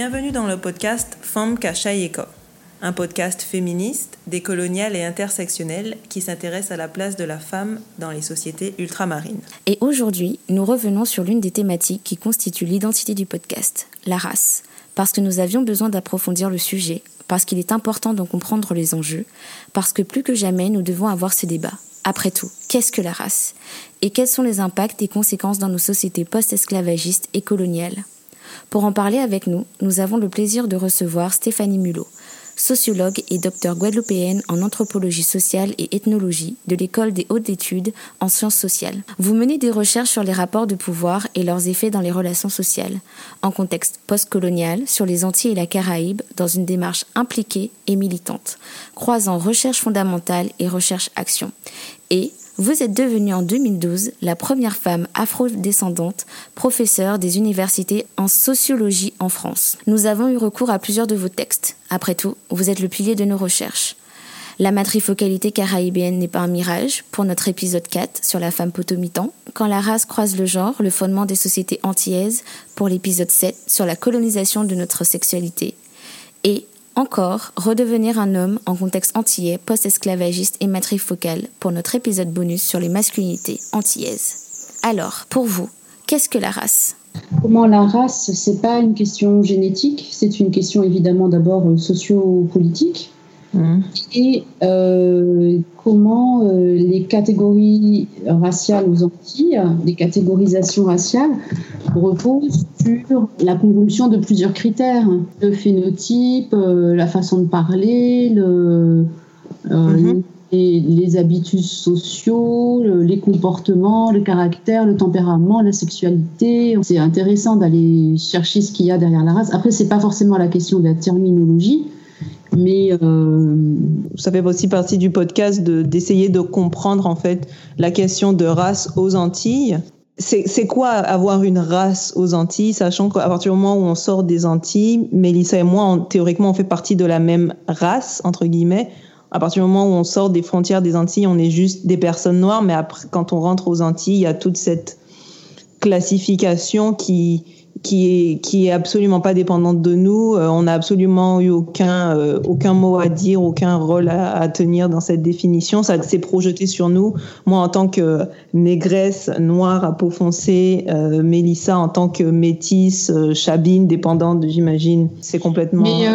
Bienvenue dans le podcast Femme Kachayeko, un podcast féministe, décolonial et intersectionnel qui s'intéresse à la place de la femme dans les sociétés ultramarines. Et aujourd'hui, nous revenons sur l'une des thématiques qui constitue l'identité du podcast, la race, parce que nous avions besoin d'approfondir le sujet, parce qu'il est important d'en comprendre les enjeux, parce que plus que jamais nous devons avoir ce débat. Après tout, qu'est-ce que la race? Et quels sont les impacts et conséquences dans nos sociétés post-esclavagistes et coloniales? Pour en parler avec nous, nous avons le plaisir de recevoir Stéphanie Mulot, sociologue et docteur guadeloupéenne en anthropologie sociale et ethnologie de l'école des hautes études en sciences sociales. Vous menez des recherches sur les rapports de pouvoir et leurs effets dans les relations sociales, en contexte postcolonial, sur les Antilles et la Caraïbe, dans une démarche impliquée et militante, croisant recherche fondamentale et recherche-action. Et vous êtes devenue en 2012 la première femme afro-descendante professeure des universités en sociologie en France. Nous avons eu recours à plusieurs de vos textes. Après tout, vous êtes le pilier de nos recherches. La matrifocalité caraïbienne n'est pas un mirage pour notre épisode 4 sur la femme potomitan, quand la race croise le genre, le fondement des sociétés antillaises pour l'épisode 7 sur la colonisation de notre sexualité, et encore, redevenir un homme en contexte antillais, post-esclavagiste et matrifocal pour notre épisode bonus sur les masculinités antillaises. Alors, pour vous, qu'est-ce que la race? Comment la race, c'est pas une question génétique, c'est une question évidemment d'abord socio-politique. Mmh. Et euh, comment euh, les catégories raciales aux Antilles, les catégorisations raciales, reposent sur la conjonction de plusieurs critères le phénotype, euh, la façon de parler, le, mmh. les, les, habitus sociaux, les comportements, le caractère, le tempérament, la sexualité. C'est intéressant d'aller chercher ce qu'il y a derrière la race. Après, c'est pas forcément la question de la terminologie mais euh, ça fait aussi partie du podcast d'essayer de, comprendre en fait la question de race aux Antilles. C'est quoi avoir une race aux Antilles, sachant qu'à partir du moment où on sort des Antilles, Mélissa et moi, théoriquement, on fait partie de la même race, entre guillemets. À partir du moment où on sort des frontières des Antilles, on est juste des personnes noires, mais après, quand on rentre aux Antilles, il y a toute cette classification qui, qui est absolument pas dépendante de nous. Euh, on n'a absolument eu aucun euh, aucun mot à dire, aucun rôle à, tenir dans cette définition. Ça s'est projeté sur nous. Moi, en tant que négresse noire à peau foncée, euh, Mélissa en tant que métisse, chabine, dépendante, j'imagine, c'est complètement. Mais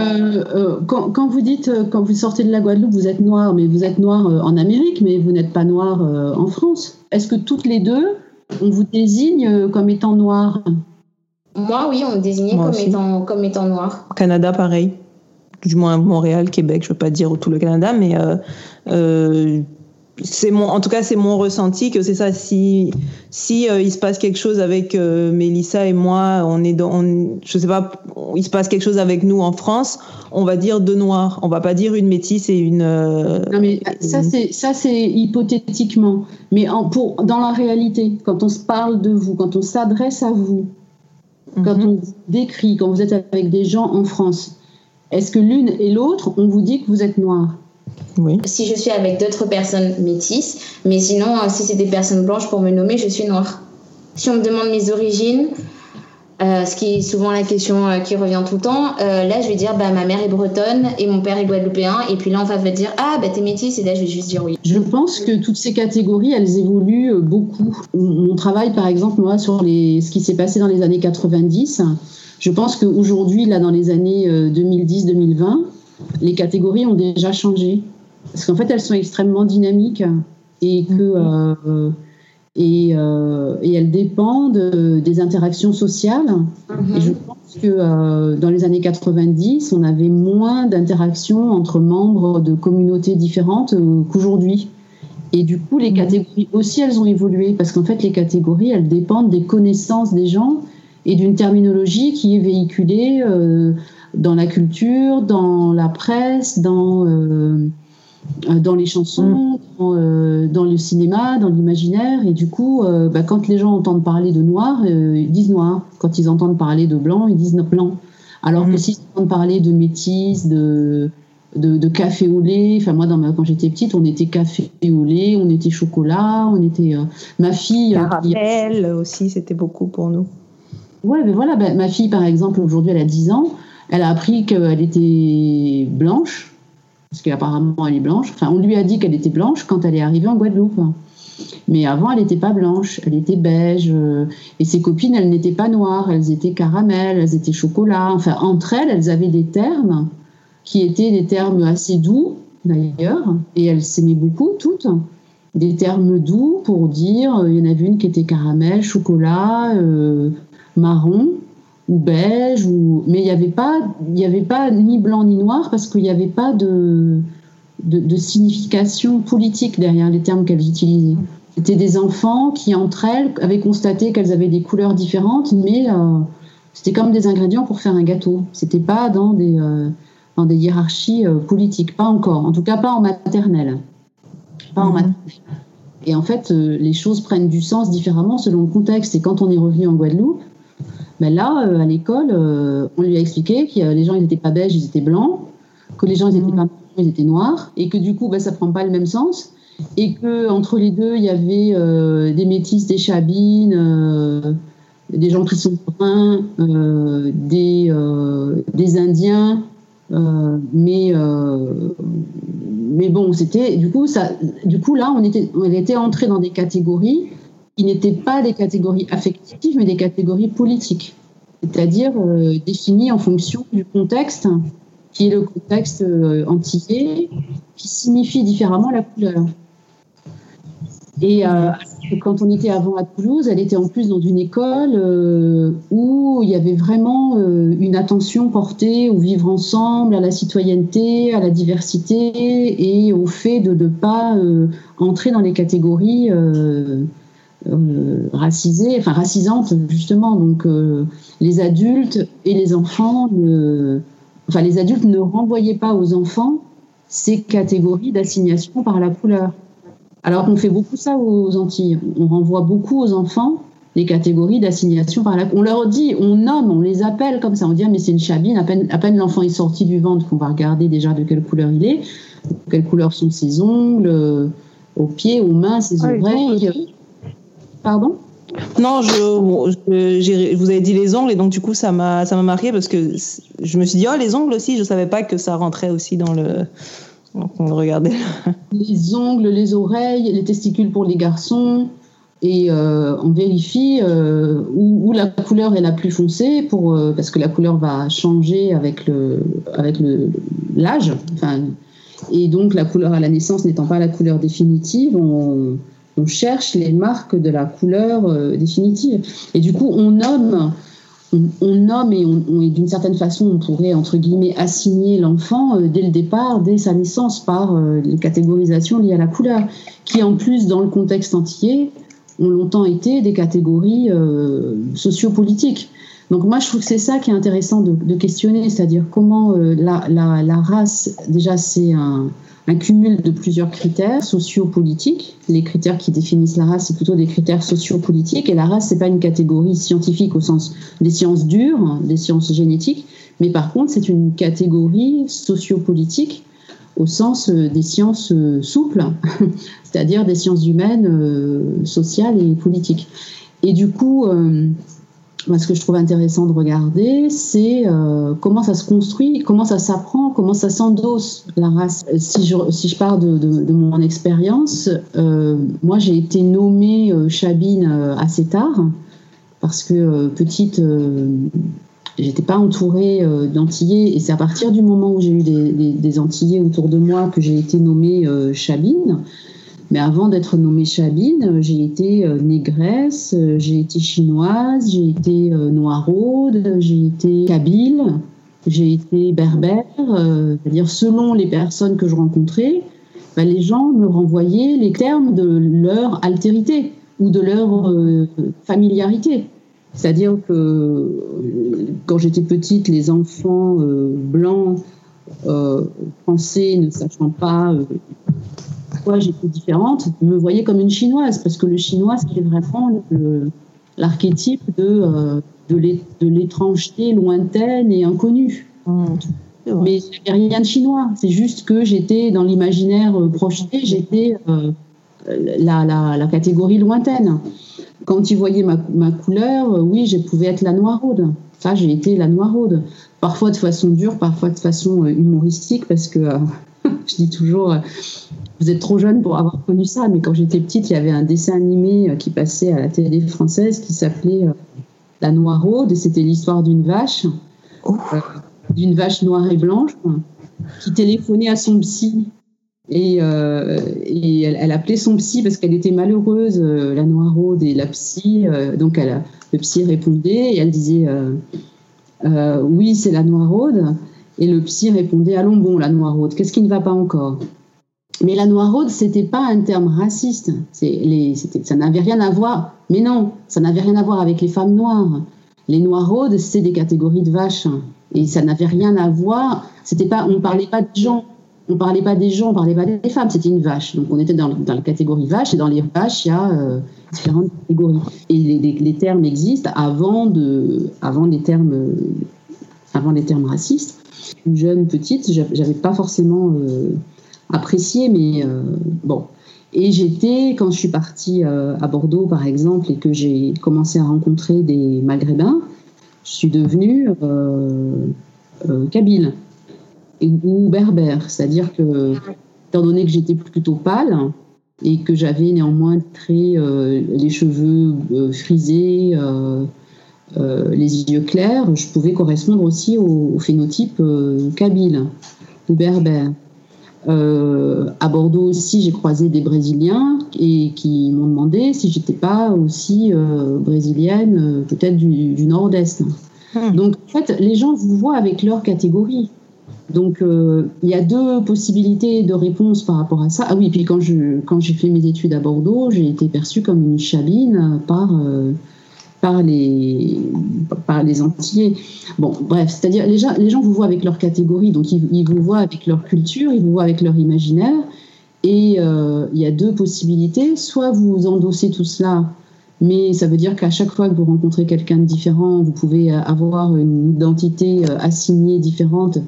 quand, quand, vous dites quand vous sortez de la Guadeloupe, vous êtes noire, mais vous êtes noire en Amérique, mais vous n'êtes pas noire en France. Est-ce que toutes les deux on vous désigne comme étant noire? Moi, oui, on me désignait comme étant, comme étant noir. Canada, pareil. Du moins Montréal, Québec, je ne veux pas dire tout le Canada, mais euh, euh, c'est mon, en tout cas, c'est mon ressenti que c'est ça. Si, si euh, il se passe quelque chose avec euh, Mélissa et moi, on est dans, je sais pas, il se passe quelque chose avec nous en France, on va dire deux noirs. On va pas dire une métisse et une. non mais ça c'est ça c'est hypothétiquement, mais en, pour dans la réalité, quand on se parle de vous, quand on s'adresse à vous, quand mhm. on décrit, quand vous êtes avec des gens en France, est-ce que l'une et l'autre, on vous dit que vous êtes noir? Oui. Si je suis avec d'autres personnes métisses, mais sinon, euh, si c'est des personnes blanches pour me nommer, je suis noire. Si on me demande mes origines, euh, ce qui est souvent la question euh, qui revient tout le temps. Euh, là, je vais dire, bah, ma mère est bretonne et mon père est guadeloupéen. Et puis là, on va me dire, ah, bah, t'es métisse. Et là, je vais juste dire oui. Je pense que toutes ces catégories, elles évoluent beaucoup. Mon travail, par exemple, moi, sur les, ce qui s'est passé dans les années 90, je pense qu'aujourd'hui, là, dans les années 2010-2020, les catégories ont déjà changé. Parce qu'en fait, elles sont extrêmement dynamiques et que et, euh, et elles dépendent des interactions sociales. Et je pense que euh, dans les années 90, on avait moins d'interactions entre membres de communautés différentes euh, qu'aujourd'hui. Et du coup, les catégories aussi, elles ont évolué parce qu'en fait, les catégories, elles dépendent des connaissances des gens et d'une terminologie qui est véhiculée euh, dans la culture, dans la presse, dans euh, euh, dans les chansons, mm. euh, dans, le cinéma, dans l'imaginaire. Et du coup, euh, bah, quand les gens entendent parler de noir, ils disent noir. Quand ils entendent parler de blanc, ils disent blanc. Alors que mm. s'ils entendent parler de métis, de, de, café au lait, enfin moi, dans quand j'étais petite, on était café au lait, on était chocolat, on était... ma fille... Caramel aussi, c'était beaucoup pour nous. Ouais, mais voilà, bah, ma fille, par exemple, aujourd'hui, elle a 10 ans. Elle a appris qu'elle était blanche, parce qu'apparemment elle est blanche. Enfin, on lui a dit qu'elle était blanche quand elle est arrivée en Guadeloupe. Mais avant, elle n'était pas blanche, elle était beige. Euh, et ses copines, elles n'étaient pas noires, elles étaient caramel, elles étaient chocolat. Enfin, entre elles, elles avaient des termes qui étaient des termes assez doux, d'ailleurs. Et elles s'aimaient beaucoup, toutes. Des termes doux pour dire, euh, il y en avait une qui était caramel, chocolat, euh, marron ou beige, ou... mais il n'y avait, pas, il avait pas ni blanc ni noir parce qu'il n'y avait pas de, de, signification politique derrière les termes qu'elles utilisaient. C'était des enfants qui, entre elles, avaient constaté qu'elles avaient des couleurs différentes, mais euh, c'était comme des ingrédients pour faire un gâteau. C'était pas dans des, euh, dans des hiérarchies euh, politiques, pas encore. En tout cas, pas en maternelle. Pas en mhm. maternelle. Et en fait, les choses prennent du sens différemment selon le contexte. Et quand on est revenu en Guadeloupe, ben là, à l'école, on lui a expliqué que les gens, ils n'étaient pas beiges, ils étaient blancs, que les gens, ils n'étaient mhm. pas ils étaient noirs, et que du coup, ben, ça prend pas le même sens, et que entre les deux, il y avait euh, des métis, des chabines, euh, des gens qui sont bruns, euh, des, des Indiens, mais mais bon, c'était du coup ça, du coup là, on était, on était entré dans des catégories qui n'étaient pas des catégories affectives, mais des catégories politiques, c'est-à-dire définies en fonction du contexte qui est le contexte euh, antillais, qui signifie différemment la couleur. Et euh, quand on était avant à Toulouse, elle était en plus dans une école euh, où il y avait vraiment une attention portée au vivre ensemble, à la citoyenneté, à la diversité et au fait de ne pas entrer dans les catégories racisées, enfin racisantes justement. Donc les adultes et les enfants ne enfin les adultes ne renvoyaient pas aux enfants ces catégories d'assignation par la couleur. Alors qu'on fait beaucoup ça aux Antilles. On renvoie beaucoup aux enfants les catégories d'assignation par la On leur dit, on nomme, on les appelle comme ça. On dit, ah, mais c'est une chabine. À peine, à peine l'enfant est sorti du ventre qu'on va regarder déjà de quelle couleur il est, quelle couleur sont ses ongles, euh, aux pieds, aux mains, ses oreilles. Pardon? Non, je, vous avez dit les ongles et donc du coup ça m'a ça m'a marqué parce que je me suis dit oh les ongles aussi, je savais pas que ça rentrait aussi dans le donc on regardait. Les ongles, les oreilles, les testicules pour les garçons et euh, on vérifie euh, où, la couleur est la plus foncée pour euh, parce que la couleur va changer avec le avec le l'âge. Enfin, et donc la couleur à la naissance n'étant pas la couleur définitive, on on cherche les marques de la couleur euh, définitive. Et du coup, on nomme, on, nomme et, d'une certaine façon, on pourrait, entre guillemets, assigner l'enfant euh, dès le départ, dès sa naissance, par euh, les catégorisations liées à la couleur, qui en plus, dans le contexte entier, ont longtemps été des catégories sociopolitiques. Donc moi, je trouve que c'est ça qui est intéressant de, questionner, c'est-à-dire comment la, race, déjà, c'est un un cumul de plusieurs critères sociopolitiques. Les critères qui définissent la race, c'est plutôt des critères sociopolitiques. Et la race, c'est pas une catégorie scientifique au sens des sciences dures, des sciences génétiques, mais par contre, c'est une catégorie sociopolitique au sens euh, des sciences euh, souples, c'est-à-dire des sciences humaines, euh, sociales et politiques. Et du coup, ce que je trouve intéressant de regarder, c'est euh, comment ça se construit, comment ça s'apprend, comment ça s'endosse la race. Si je, si je pars de, de, mon expérience, euh, moi j'ai été nommée euh, Chabine assez tard, parce que petite, j'étais pas entourée d'Antillais, et c'est à partir du moment où j'ai eu des, des, des, Antillais autour de moi que j'ai été nommée Chabine. Mais avant d'être nommée Chabine, j'ai été euh, négresse, euh, j'ai été chinoise, j'ai été euh, noiraude, j'ai été kabyle, j'ai été berbère. C'est-à-dire, selon les personnes que je rencontrais, bah, les gens me renvoyaient les termes de leur altérité ou de leur familiarité. C'est-à-dire que quand j'étais petite, les enfants blancs, français, ne sachant pas pourquoi j'étais différente, me voyais comme une chinoise, parce que le chinois, c'est vraiment l'archétype de, euh, de l'étrangeté lointaine et inconnue. Mmh. Mais il n'y avait rien de chinois, c'est juste que j'étais dans l'imaginaire euh, projeté, j'étais euh, la, la, catégorie lointaine. Quand ils voyaient ma, ma couleur, oui, je pouvais être la noiraude. Ça, j'ai été la noiraude. Parfois de façon dure, parfois de façon humoristique, parce que je dis toujours, vous êtes trop jeune pour avoir connu ça, mais quand j'étais petite, il y avait un dessin animé qui passait à la télé française qui s'appelait La Noiraude, et c'était l'histoire d'une vache, d'une vache noire et blanche, qui téléphonait à son psy et, euh, et elle, appelait son psy parce qu'elle était malheureuse, euh, la noiraude et la psy. Euh, donc elle, le psy répondait et elle disait Oui, c'est la noiraude. Et le psy répondait Allons bon, la noiraude, qu'est-ce qui ne va pas encore? Mais la noiraude, c'était pas un terme raciste. Ça n'avait rien à voir. Mais non, ça n'avait rien à voir avec les femmes noires. Les noiraudes, c'est des catégories de vaches. Et ça n'avait rien à voir. C'était pas, on parlait pas de gens on parlait pas des gens, on parlait pas des femmes, c'était une vache. Donc on était dans, la catégorie vache, et dans les vaches, il y a euh, différentes catégories. Et les, termes existent avant, de, avant, les termes, avant les termes racistes. Une jeune petite, j'avais pas forcément euh, apprécié, mais euh, bon. Et j'étais, quand je suis partie à Bordeaux par exemple, et que j'ai commencé à rencontrer des Maghrébins, je suis devenue kabyle ou berbère. C'est-à-dire que, étant donné que j'étais plutôt pâle et que j'avais néanmoins très, euh, les cheveux euh, frisés, euh, les yeux clairs, je pouvais correspondre aussi au, phénotype kabyle ou berbère. À Bordeaux aussi, j'ai croisé des Brésiliens et qui m'ont demandé si j'étais pas aussi brésilienne, peut-être du, du nord-est. Hmm. Donc, en fait, les gens vous voient avec leur catégorie. Donc, euh, il y a deux possibilités de réponse par rapport à ça. Ah oui, puis quand je quand j'ai fait mes études à Bordeaux, j'ai été perçue comme une chabine par euh, par les par les Antillais. Bon, bref, c'est-à-dire les gens les gens vous voient avec leur catégorie, donc ils, vous voient avec leur culture, ils vous voient avec leur imaginaire. Et euh, il y a deux possibilités. Soit vous endossez tout cela mais ça veut dire qu'à chaque fois que vous rencontrez quelqu'un de différent, vous pouvez avoir une identité assignée différente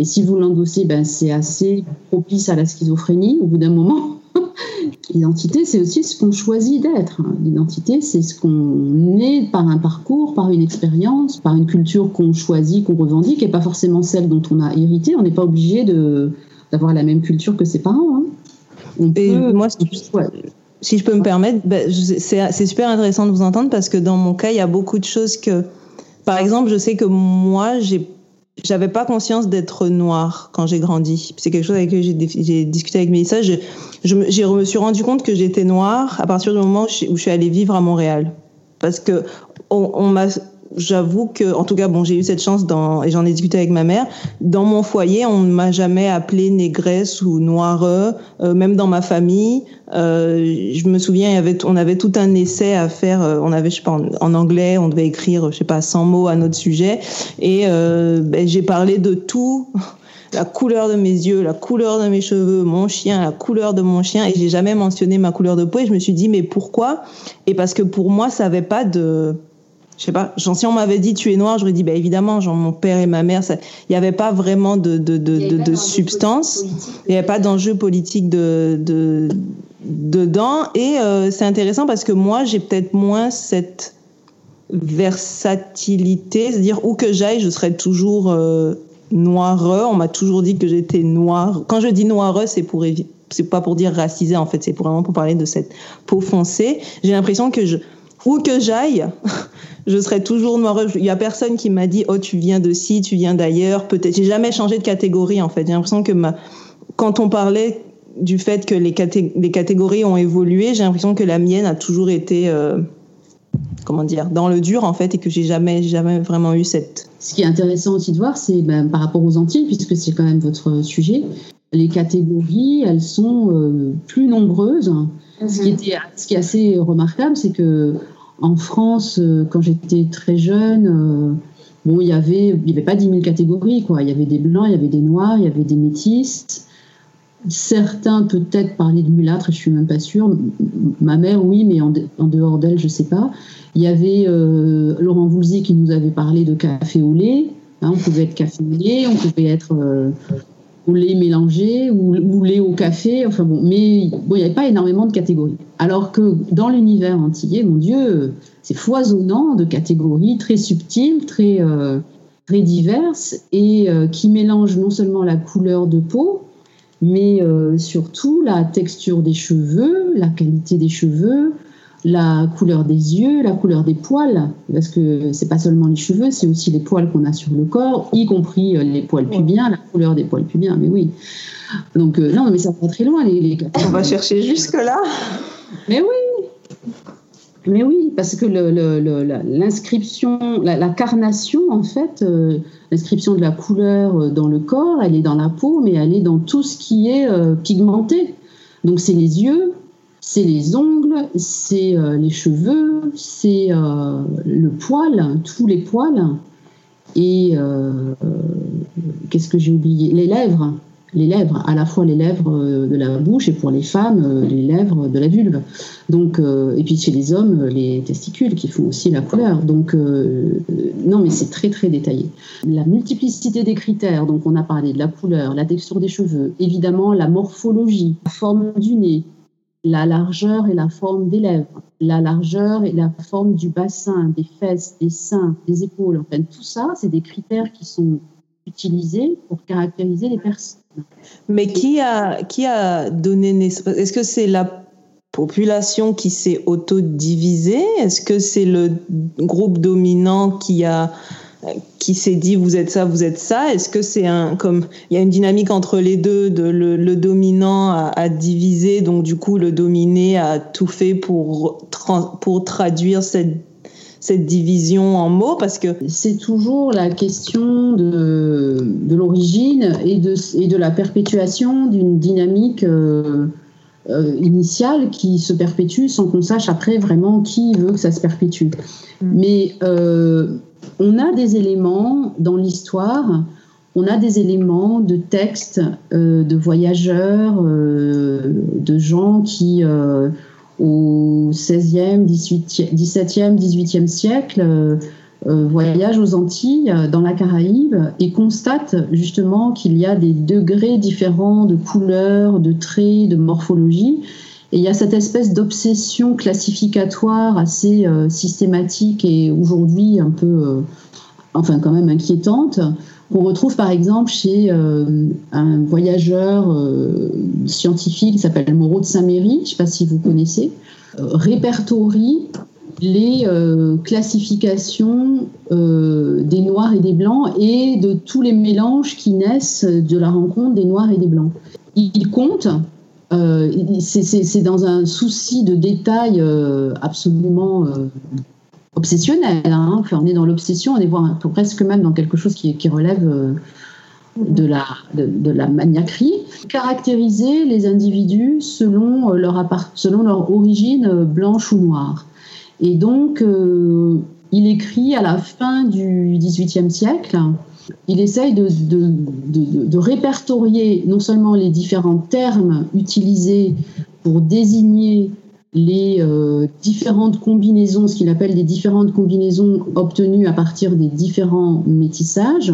et si vous l'endossez, ben, c'est assez propice à la schizophrénie au bout d'un moment. L'identité, c'est aussi ce qu'on choisit d'être. L'identité, c'est ce qu'on est par un parcours, par une expérience, par une culture qu'on choisit, qu'on revendique, et pas forcément celle dont on a hérité. On n'est pas obligé d'avoir la même culture que ses parents. Hein. et moi, si je peux me permettre, ben, c'est super intéressant de vous entendre parce que dans mon cas, il y a beaucoup de choses que, par exemple, je sais que moi, j'avais pas conscience d'être noire quand j'ai grandi. C'est quelque chose avec que j'ai discuté avec Mélissa. Je, je, me suis rendu compte que j'étais noire à partir du moment où je, suis allée vivre à Montréal. Parce que on, m'a j'avoue que, en tout cas, bon, j'ai eu cette chance dans, et j'en ai discuté avec ma mère. Dans mon foyer, on ne m'a jamais appelée négresse ou noire, euh, même dans ma famille. Euh, je me souviens, on avait tout un essai à faire. Euh, on avait, je sais pas, en, anglais, on devait écrire, je sais pas, 100 mots à notre sujet. Et ben, j'ai parlé de tout la couleur de mes yeux, la couleur de mes cheveux, mon chien, la couleur de mon chien, et j'ai jamais mentionné ma couleur de peau. Et je me suis dit, mais pourquoi? Et parce que pour moi, ça avait pas de je sais pas, genre, si on m'avait dit tu es noir, j'aurais dit bah évidemment, genre mon père et ma mère, il n'y avait pas vraiment de, de, de, de, substance, il n'y avait pas d'enjeu politique de, de, dedans. Et euh, c'est intéressant parce que moi, j'ai peut-être moins cette versatilité, c'est-à-dire où que j'aille, je serais toujours euh, noireux. On m'a toujours dit que j'étais noire. Quand je dis noireux, c'est pour c'est pas pour dire racisé en fait, c'est vraiment pour parler de cette peau foncée. J'ai l'impression que où que j'aille, je serai toujours noire. Il y a personne qui m'a dit oh tu viens de ci, tu viens d'ailleurs. Peut-être j'ai jamais changé de catégorie en fait. J'ai l'impression que quand on parlait du fait que les, les catégories ont évolué, j'ai l'impression que la mienne a toujours été euh, comment dire dans le dur en fait et que j'ai jamais jamais vraiment eu cette. Ce qui est intéressant aussi de voir, c'est ben, par rapport aux Antilles puisque c'est quand même votre sujet. Les catégories, elles sont euh, plus nombreuses. Ce, qui mhm. était, ce qui est assez remarquable, c'est que en France, euh, quand j'étais très jeune, euh, bon, il y avait, il y avait pas 10 000 catégories, quoi. Il y avait des blancs, il y avait des noirs, il y avait des métis. Certains peut-être parlaient de mulâtre, je suis même pas sûre. Ma mère, oui, mais en, dehors d'elle, je sais pas. Il y avait euh, Laurent Voulzy qui nous avait parlé de café au lait. Hein, on pouvait être café au lait, on pouvait être au lait mélangé ou, lait au café. Enfin bon, mais bon, il n'y avait pas énormément de catégories. Alors que dans l'univers antillais, mon Dieu, c'est foisonnant de catégories très subtiles, très, euh, très diverses et euh, qui mélangent non seulement la couleur de peau, mais euh, surtout la texture des cheveux, la qualité des cheveux, la couleur des yeux, la couleur des poils, parce que c'est pas seulement les cheveux, c'est aussi les poils qu'on a sur le corps, y compris euh, les poils pubiens, la couleur des poils pubiens, mais oui. Donc, euh, non, mais ça va très loin, les, les On va chercher jusque-là. Mais oui mais oui, parce que l'inscription, la, carnation, en fait, euh, l'inscription de la couleur dans le corps, elle est dans la peau, mais elle est dans tout ce qui est pigmenté. Donc c'est les yeux, c'est les ongles, c'est euh, les cheveux, c'est euh, le poil, tous les poils. Et euh, qu'est-ce que j'ai oublié? Les lèvres. Les lèvres, à la fois les lèvres de la bouche et pour les femmes, les lèvres de la vulve. Donc, et puis chez les hommes, les testicules qui font aussi la couleur. Donc, non, mais c'est très très détaillé. La multiplicité des critères, donc on a parlé de la couleur, la texture des cheveux, évidemment la morphologie, la forme du nez, la largeur et la forme des lèvres, la largeur et la forme du bassin, des fesses, des seins, des épaules. Enfin, tout ça, c'est des critères qui sont utilisés pour caractériser les personnes. Mais qui a, qui a donné naissance? Est-ce que c'est la population qui s'est autodivisée? Est-ce que c'est le groupe dominant qui a qui s'est dit vous êtes ça, vous êtes ça? Est-ce que c'est un comme il y a une dynamique entre les deux, de le, dominant a, divisé, donc du coup le dominé a tout fait pour pour traduire cette cette division en mots parce que c'est toujours la question de, de l'origine et de, et de la perpétuation d'une dynamique euh, euh, initiale qui se perpétue sans qu'on sache après vraiment qui veut que ça se perpétue. Mm. Mais euh, on a des éléments dans l'histoire, on a des éléments de textes euh, de voyageurs, euh, de gens qui, euh, au 16e, 17e, 18e siècle, voyagent aux Antilles, dans la Caraïbe, et constatent justement qu'il y a des degrés différents de couleurs, de traits, de morphologie. Et il y a cette espèce d'obsession classificatoire assez euh, systématique et aujourd'hui un peu, euh, enfin quand même inquiétante, qu'on retrouve par exemple chez euh, un voyageur scientifique qui s'appelle Moreau de Saint-Méry, je ne sais pas si vous connaissez, répertorie les classifications des noirs et des blancs et de tous les mélanges qui naissent de la rencontre des noirs et des blancs. Il compte euh, c'est dans un souci de détail euh, absolument euh, obsessionnel. Hein. On est dans l'obsession, on est voir, presque même dans quelque chose qui, relève de la, de, maniaquerie. Caractériser les individus selon leur, selon leur origine blanche ou noire. Et donc, il écrit à la fin du XVIIIe siècle il essaye de, répertorier non seulement les différents termes utilisés pour désigner les euh, différentes combinaisons, ce qu'il appelle des différentes combinaisons obtenues à partir des différents métissages.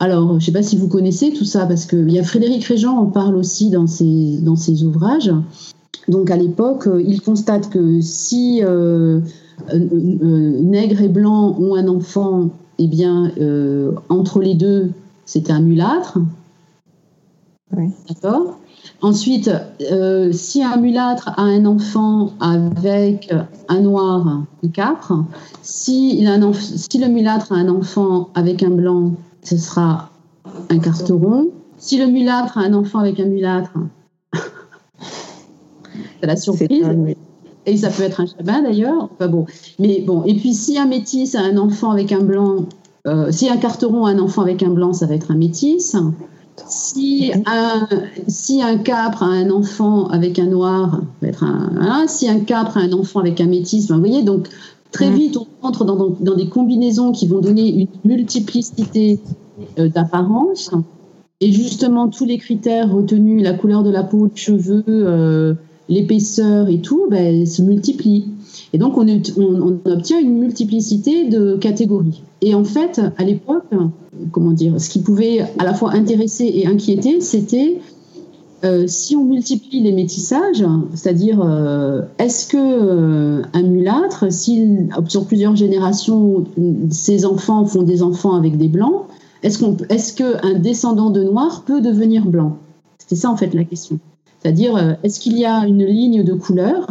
Alors, je ne sais pas si vous connaissez tout ça, parce qu'il y a Frédéric Régent en parle aussi dans ses, dans ses ouvrages. Donc, à l'époque, euh, il constate que si euh, nègre et blanc ont un enfant eh bien, euh, entre les deux, c'était un mulâtre. D'accord? Ensuite, euh, si un mulâtre a un enfant avec un noir, un capre. Si, il a un si le mulâtre a un enfant avec un blanc, ce sera un carteron. Si le mulâtre a un enfant avec un mulâtre, c'est la surprise. Et ça peut être un chabin d'ailleurs. Enfin bon. Mais bon. Et puis si un métis a un enfant avec un blanc, euh, si un carteron a un enfant avec un blanc, ça va être un métis. Si un, si un capre a un enfant avec un noir, ça va être un. si un capre a un enfant avec un métis, ben, vous voyez, donc très vite on entre dans, dans, des combinaisons qui vont donner une multiplicité euh, d'apparence. Et justement, tous les critères retenus, la couleur de la peau, les cheveux, euh, l'épaisseur et tout, ben, se multiplient. Et donc, on, obtient une multiplicité de catégories. Et en fait, à l'époque, comment dire, ce qui pouvait à la fois intéresser et inquiéter, c'était euh, si on multiplie les métissages, c'est-à-dire euh, est-ce que euh, un mulâtre, si sur plusieurs générations, ses enfants font des enfants avec des blancs, est-ce qu'un descendant de noir peut devenir blanc? C'était ça en fait la question. C'est-à-dire est-ce qu'il y a une ligne de couleur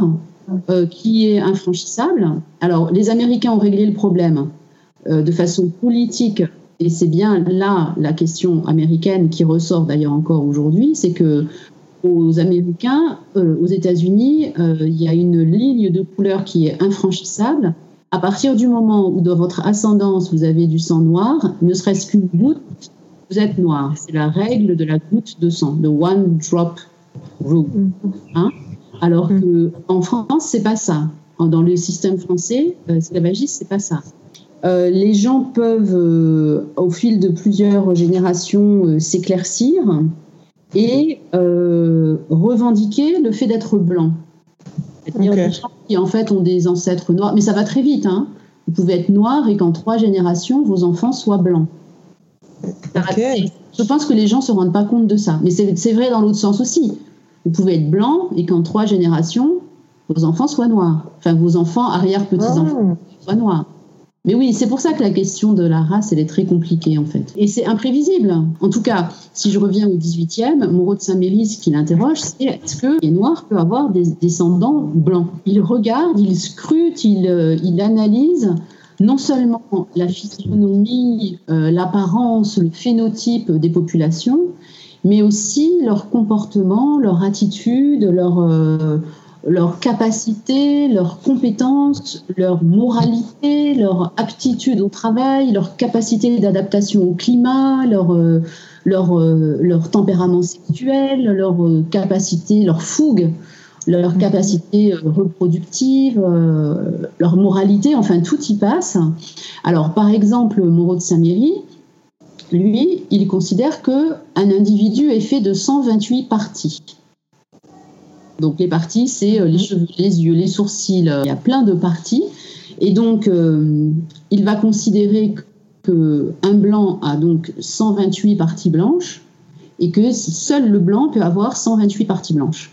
qui est infranchissable Alors les Américains ont réglé le problème de façon politique et c'est bien là la question américaine qui ressort d'ailleurs encore aujourd'hui, c'est que aux Américains, euh, aux États-Unis, euh, il y a une ligne de couleur qui est infranchissable. À partir du moment où dans votre ascendance vous avez du sang noir, ne serait-ce qu'une goutte, vous êtes noir. C'est la règle de la goutte de sang, the one drop rule. Mm-hmm. Hein? Alors qu'en France, c'est pas ça. Dans le système français, euh, esclavagiste, c'est pas ça. Euh, les gens peuvent, euh, au fil de plusieurs générations, euh, s'éclaircir et revendiquer le fait d'être blanc. C'est-à-dire des gens qui en fait ont des ancêtres noirs, mais ça va très vite. Hein. Vous pouvez être noir et qu'en trois générations, vos enfants soient blancs. Je pense que les gens ne se rendent pas compte de ça. Mais c'est vrai dans l'autre sens aussi. Vous pouvez être blanc et qu'en trois générations, vos enfants soient noirs. Enfin, vos enfants, arrière-petits-enfants, ah. soient noirs. Mais oui, c'est pour ça que la question de la race, elle est très compliquée en fait. Et c'est imprévisible. En tout cas, si je reviens au 18e, Moreau de Saint-Méry, ce qu'il interroge, c'est est-ce que les Noirs peuvent avoir des descendants blancs? Il regarde, il scrute, il, euh, il analyse non seulement la physionomie, euh, l'apparence, le phénotype des populations, mais aussi leur comportement, leur attitude, leur, euh, leur capacité, leurs compétences, leur moralité, leur aptitude au travail, leur capacité d'adaptation au climat, leur, euh, leur, euh, leur tempérament sexuel, leur euh, capacité, leur fougue, leur capacité reproductive, leur moralité, enfin tout y passe. Alors par exemple, Moreau de Saint-Méry, lui, il considère que un individu est fait de 128 parties. Donc les parties, c'est euh, les mhm. cheveux, les yeux, les sourcils, euh, il y a plein de parties. Et donc, euh, il va considérer qu'un blanc a donc 128 parties blanches et que seul le blanc peut avoir 128 parties blanches.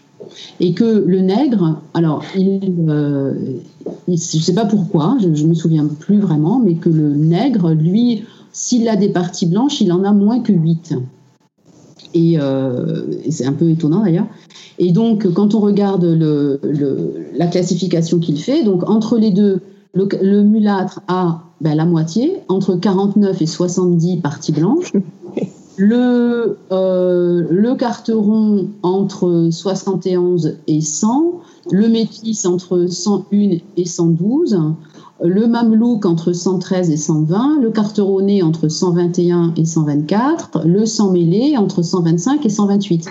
Et que le nègre, alors, il, je ne sais pas pourquoi, je ne me souviens plus vraiment, mais que le nègre, lui, s'il a des parties blanches, il en a moins que 8. Et, et c'est un peu étonnant d'ailleurs. Et donc, quand on regarde la classification qu'il fait, donc entre les deux, le, mulâtre a ben, la moitié, entre 49 et 70 parties blanches. Le, euh, le carteron entre 71 et 100, le métis entre 101 et 112, le mamelouk entre 113 et 120, le carteronné entre 121 et 124, le sang mêlé entre 125 et 128.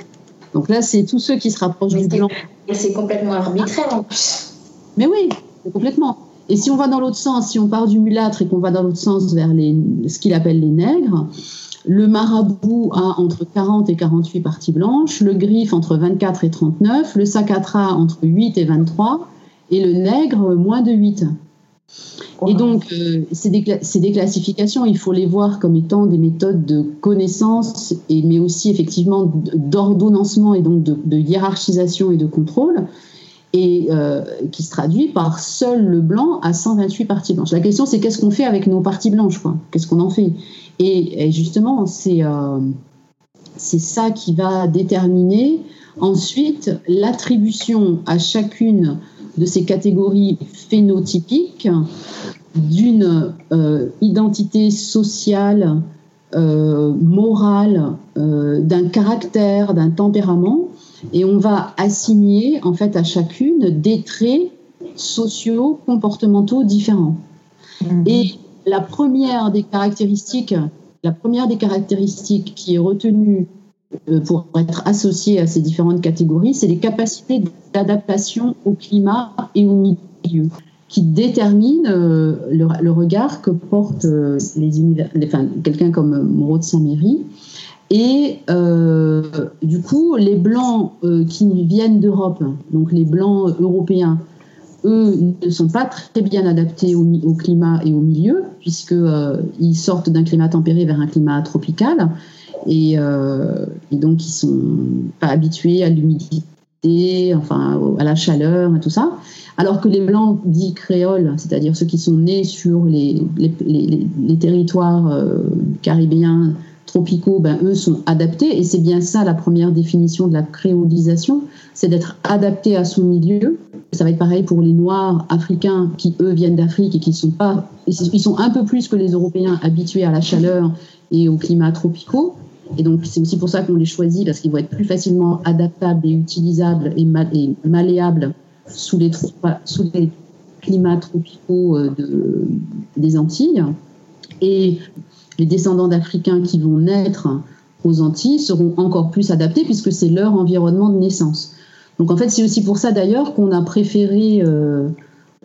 Donc là, c'est tous ceux qui se rapprochent du blanc. Et c'est complètement arbitraire en plus. Mais oui, complètement. Et si on va dans l'autre sens, si on part du mulâtre et qu'on va dans l'autre sens vers les, ce qu'il appelle les nègres, le marabout a entre 40 et 48 parties blanches, le griffe entre 24 et 39, le sacatra entre 8 et 23, et le nègre moins de 8. Et donc, euh, c'est des, classifications, il faut les voir comme étant des méthodes de connaissance, mais aussi effectivement d'ordonnancement et donc de, hiérarchisation et de contrôle, et euh, qui se traduit par seul le blanc à 128 parties blanches. La question, c'est qu'est-ce qu'on fait avec nos parties blanches Qu'est-ce qu'on en fait? Et, justement, euh, c'est ça qui va déterminer ensuite l'attribution à chacune de ces catégories phénotypiques d'une euh, identité sociale, euh, morale, euh, d'un caractère, d'un tempérament, et on va assigner en fait à chacune des traits sociaux, comportementaux différents. Mhm. Et la première des caractéristiques, la première des caractéristiques qui est retenue pour être associé à ces différentes catégories, c'est les capacités d'adaptation au climat et au milieu qui déterminent euh, le, regard que portent euh, les, enfin, quelqu'un comme Moreau de Saint-Méry. Et du coup, les blancs qui viennent d'Europe, donc les blancs européens, eux ne sont pas très bien adaptés au, climat et au milieu, puisqu'ils sortent d'un climat tempéré vers un climat tropical. Et, et donc, ils sont pas habitués à l'humidité enfin à la chaleur et tout ça. Alors que les blancs dits créoles, c'est-à-dire ceux qui sont nés sur les, territoires euh, caribéens tropicaux, ben, eux sont adaptés. Et c'est bien ça la première définition de la créolisation, c'est d'être adapté à son milieu. Ça va être pareil pour les Noirs africains qui, eux, viennent d'Afrique et qui sont pas, ils sont un peu plus que les Européens habitués à la chaleur et aux climats tropicaux. Et donc, c'est aussi pour ça qu'on les choisit, parce qu'ils vont être plus facilement adaptables et utilisables et, malléables sous les, sous les climats tropicaux euh, de, des Antilles. Et les descendants d'Africains qui vont naître aux Antilles seront encore plus adaptés, puisque c'est leur environnement de naissance. Donc, en fait, c'est aussi pour ça d'ailleurs qu'on a préféré. Euh,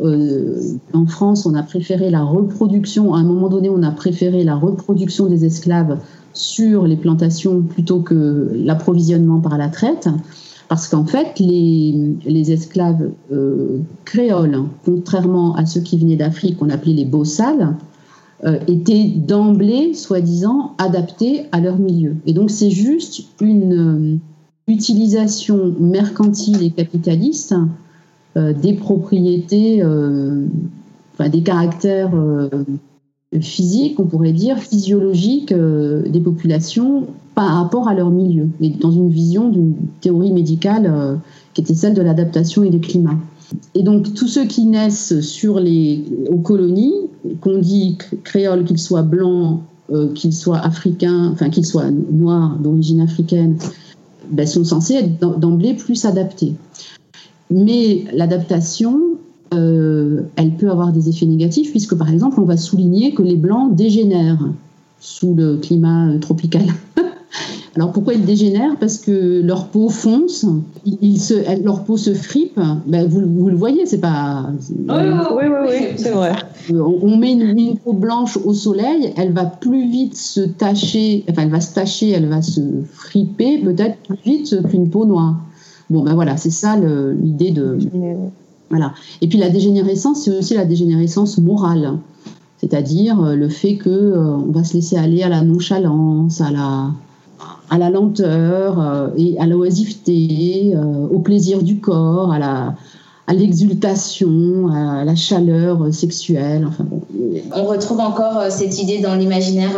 euh, en France, on a préféré la reproduction, à un moment donné, on a préféré la reproduction des esclaves sur les plantations plutôt que l'approvisionnement par la traite, parce qu'en fait, les, esclaves euh, créoles, contrairement à ceux qui venaient d'Afrique, qu'on appelait les bossales, euh, étaient d'emblée, soi-disant, adaptés à leur milieu. Et donc, c'est juste une euh, utilisation mercantile et capitaliste des propriétés, enfin, des caractères physique, on pourrait dire, physiologique euh, des populations par rapport à leur milieu, et dans une vision d'une théorie médicale euh, qui était celle de l'adaptation et du climat. Et donc tous ceux qui naissent sur les, aux colonies, qu'on dit créoles, qu'ils soient blancs, euh, qu'ils soient africains, enfin qu'ils soient noirs d'origine africaine, ben, sont censés être d'emblée plus adaptés. Mais l'adaptation, euh, elle peut avoir des effets négatifs, puisque par exemple, on va souligner que les blancs dégénèrent sous le climat euh, tropical. Alors pourquoi ils dégénèrent? Parce que leur peau fonce, ils se, leur peau se fripe. Ben, vous, vous, le voyez, c'est pas. oui, oui, oui, c'est vrai. Euh, on met une, peau blanche au soleil, elle va plus vite se tacher, enfin elle va se tacher, elle va se friper peut-être plus vite qu'une peau noire. Bon ben voilà, c'est ça l'idée de. Et puis la dégénérescence, c'est aussi la dégénérescence morale, c'est-à-dire euh, le fait que euh, on va se laisser aller à la nonchalance, à la, à la lenteur euh, et à l'oisiveté, au plaisir du corps, à la à l'exultation, à la chaleur sexuelle. Enfin On retrouve encore cette idée dans l'imaginaire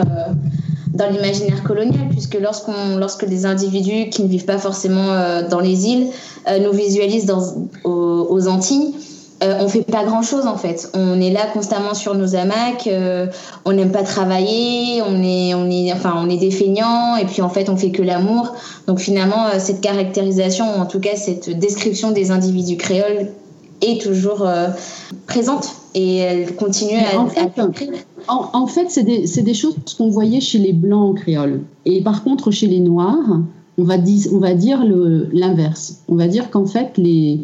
dans l'imaginaire colonial, puisque lorsqu'on, lorsque des individus qui ne vivent pas forcément euh, dans les îles euh, nous visualisent dans, aux, Antilles, euh, on fait pas grand chose en fait. On est là constamment sur nos hamacs, on n'aime pas travailler, on est, on est, enfin, on est des feignants et puis en fait on fait que l'amour. Donc finalement cette caractérisation, ou en tout cas cette description des individus créoles est toujours présente et elle continue à, en fait, en, fait, c'est des, choses qu'on voyait chez les blancs créoles. Et par contre, chez les noirs, on va, on va dire l'inverse. On va dire qu'en fait, les,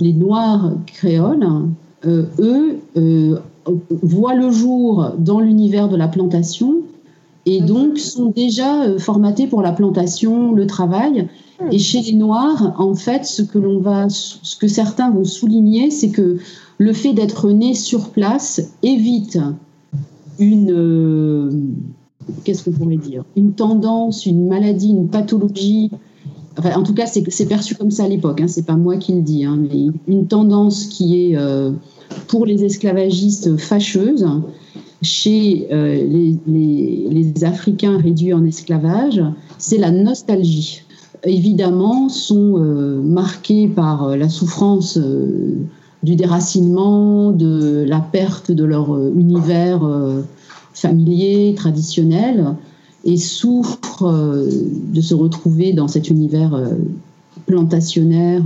les noirs créoles, euh, eux, euh, voient le jour dans l'univers de la plantation et donc sont déjà euh, formatés pour la plantation, le travail. Et chez les Noirs, en fait, ce que l'on va, ce que certains vont souligner, c'est que le fait d'être né sur place évite une, euh, qu'est-ce qu'on pourrait dire, une tendance, une maladie, une pathologie. en tout cas, c'est perçu comme ça à l'époque. Hein, c'est pas moi qui le dis, hein, mais une tendance qui est euh, pour les esclavagistes fâcheuse chez euh, les, les, les, Africains réduits en esclavage, c'est la nostalgie. Évidemment, sont marqués par la souffrance du déracinement, de la perte de leur euh, univers euh, familier, traditionnel, et souffrent euh, de se retrouver dans cet univers plantationnaire,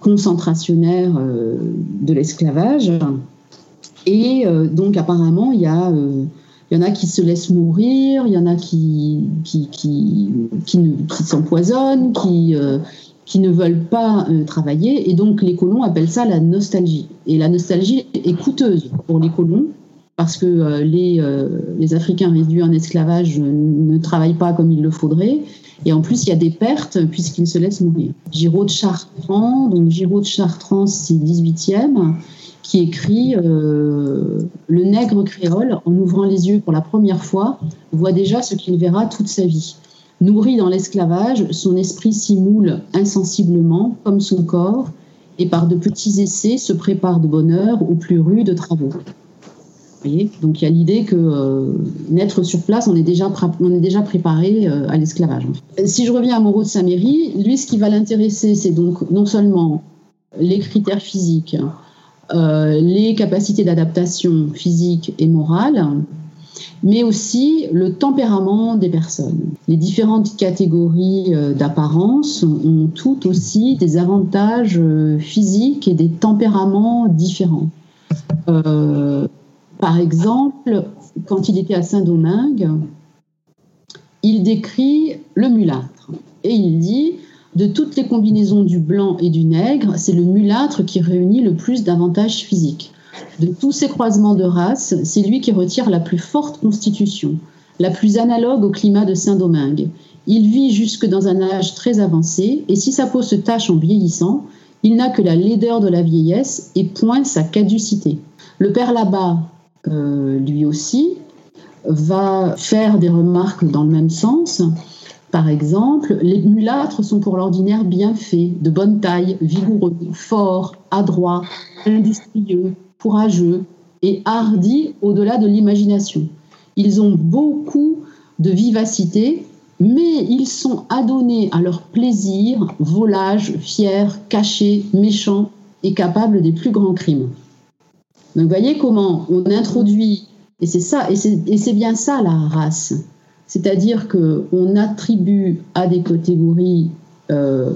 concentrationnaire de l'esclavage. Et donc apparemment, il y a y en a qui se laissent mourir, il y en a qui, qui, qui, s'empoisonnent, qui, qui ne veulent pas euh, travailler. Et donc, les colons appellent ça la nostalgie. Et la nostalgie est coûteuse pour les colons, parce que les, les Africains réduits en esclavage ne travaillent pas comme il le faudrait. Et en plus, il y a des pertes puisqu'ils se laissent mourir. Giraud de Chartrand, donc Giraud Chartrand, c'est 18e, qui écrit Le nègre créole, en ouvrant les yeux pour la première fois, voit déjà ce qu'il verra toute sa vie. Nourri dans l'esclavage, son esprit s'y moule insensiblement, comme son corps, et par de petits essais se prépare de bonheur aux plus rudes travaux. Donc il y a l'idée que euh, naître sur place, on est déjà, préparé euh, à l'esclavage. Si je reviens à Moreau de Saint-Méry, lui, ce qui va l'intéresser, c'est donc non seulement les critères physiques, euh, les capacités d'adaptation physique et morale, mais aussi le tempérament des personnes. Les différentes catégories euh, d'apparence ont toutes aussi des avantages euh, physiques et des tempéraments différents. Euh, par exemple, quand il était à Saint-Domingue, il décrit le mulâtre et il dit de toutes les combinaisons du blanc et du nègre, c'est le mulâtre qui réunit le plus d'avantages physiques. De tous ces croisements de races, c'est lui qui retire la plus forte constitution, la plus analogue au climat de Saint-Domingue. Il vit jusque dans un âge très avancé, et si sa peau se tache en vieillissant, il n'a que la laideur de la vieillesse et point sa caducité. Le père là-bas, euh, lui aussi, va faire des remarques dans le même sens. Par exemple, les mulâtres sont pour l'ordinaire bien faits, de bonne taille, vigoureux, forts, adroits, industrieux, courageux et hardis au-delà de l'imagination. Ils ont beaucoup de vivacité, mais ils sont adonnés à leur plaisir, volages, fiers, cachés, méchants et capables des plus grands crimes. Donc, voyez comment on introduit, et c'est ça, et c'est bien ça la race. C'est-à-dire qu'on attribue à des catégories euh,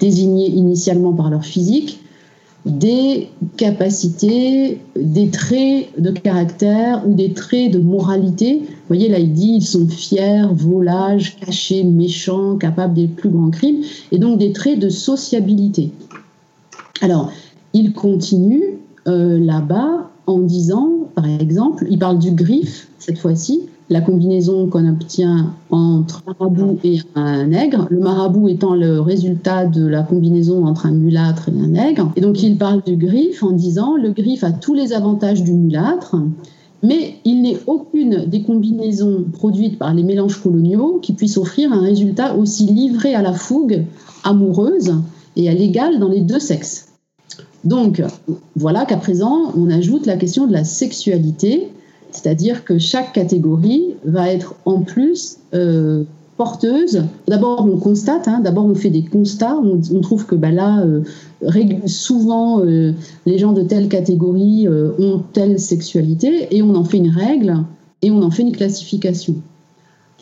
désignées initialement par leur physique des capacités, des traits de caractère ou des traits de moralité. Vous voyez, là, il dit ils sont fiers, volages, cachés, méchants, capables des plus grands crimes, et donc des traits de sociabilité. Alors, il continue euh, là-bas en disant, par exemple, il parle du griffe cette fois-ci, la combinaison qu'on obtient entre un marabout et un nègre, le marabout étant le résultat de la combinaison entre un mulâtre et un nègre. Et donc il parle du griffe en disant le griffe a tous les avantages du mulâtre, mais il n'est aucune des combinaisons produites par les mélanges coloniaux qui puisse offrir un résultat aussi livré à la fougue, amoureuse et à l'égal dans les deux sexes. Donc voilà qu'à présent on ajoute la question de la sexualité c'est-à-dire que chaque catégorie va être en plus euh, porteuse. D'abord, on constate, hein, d'abord on fait des constats, on, trouve que bah, là, euh, souvent, euh, les gens de telle catégorie ont telle sexualité, et on en fait une règle, et on en fait une classification.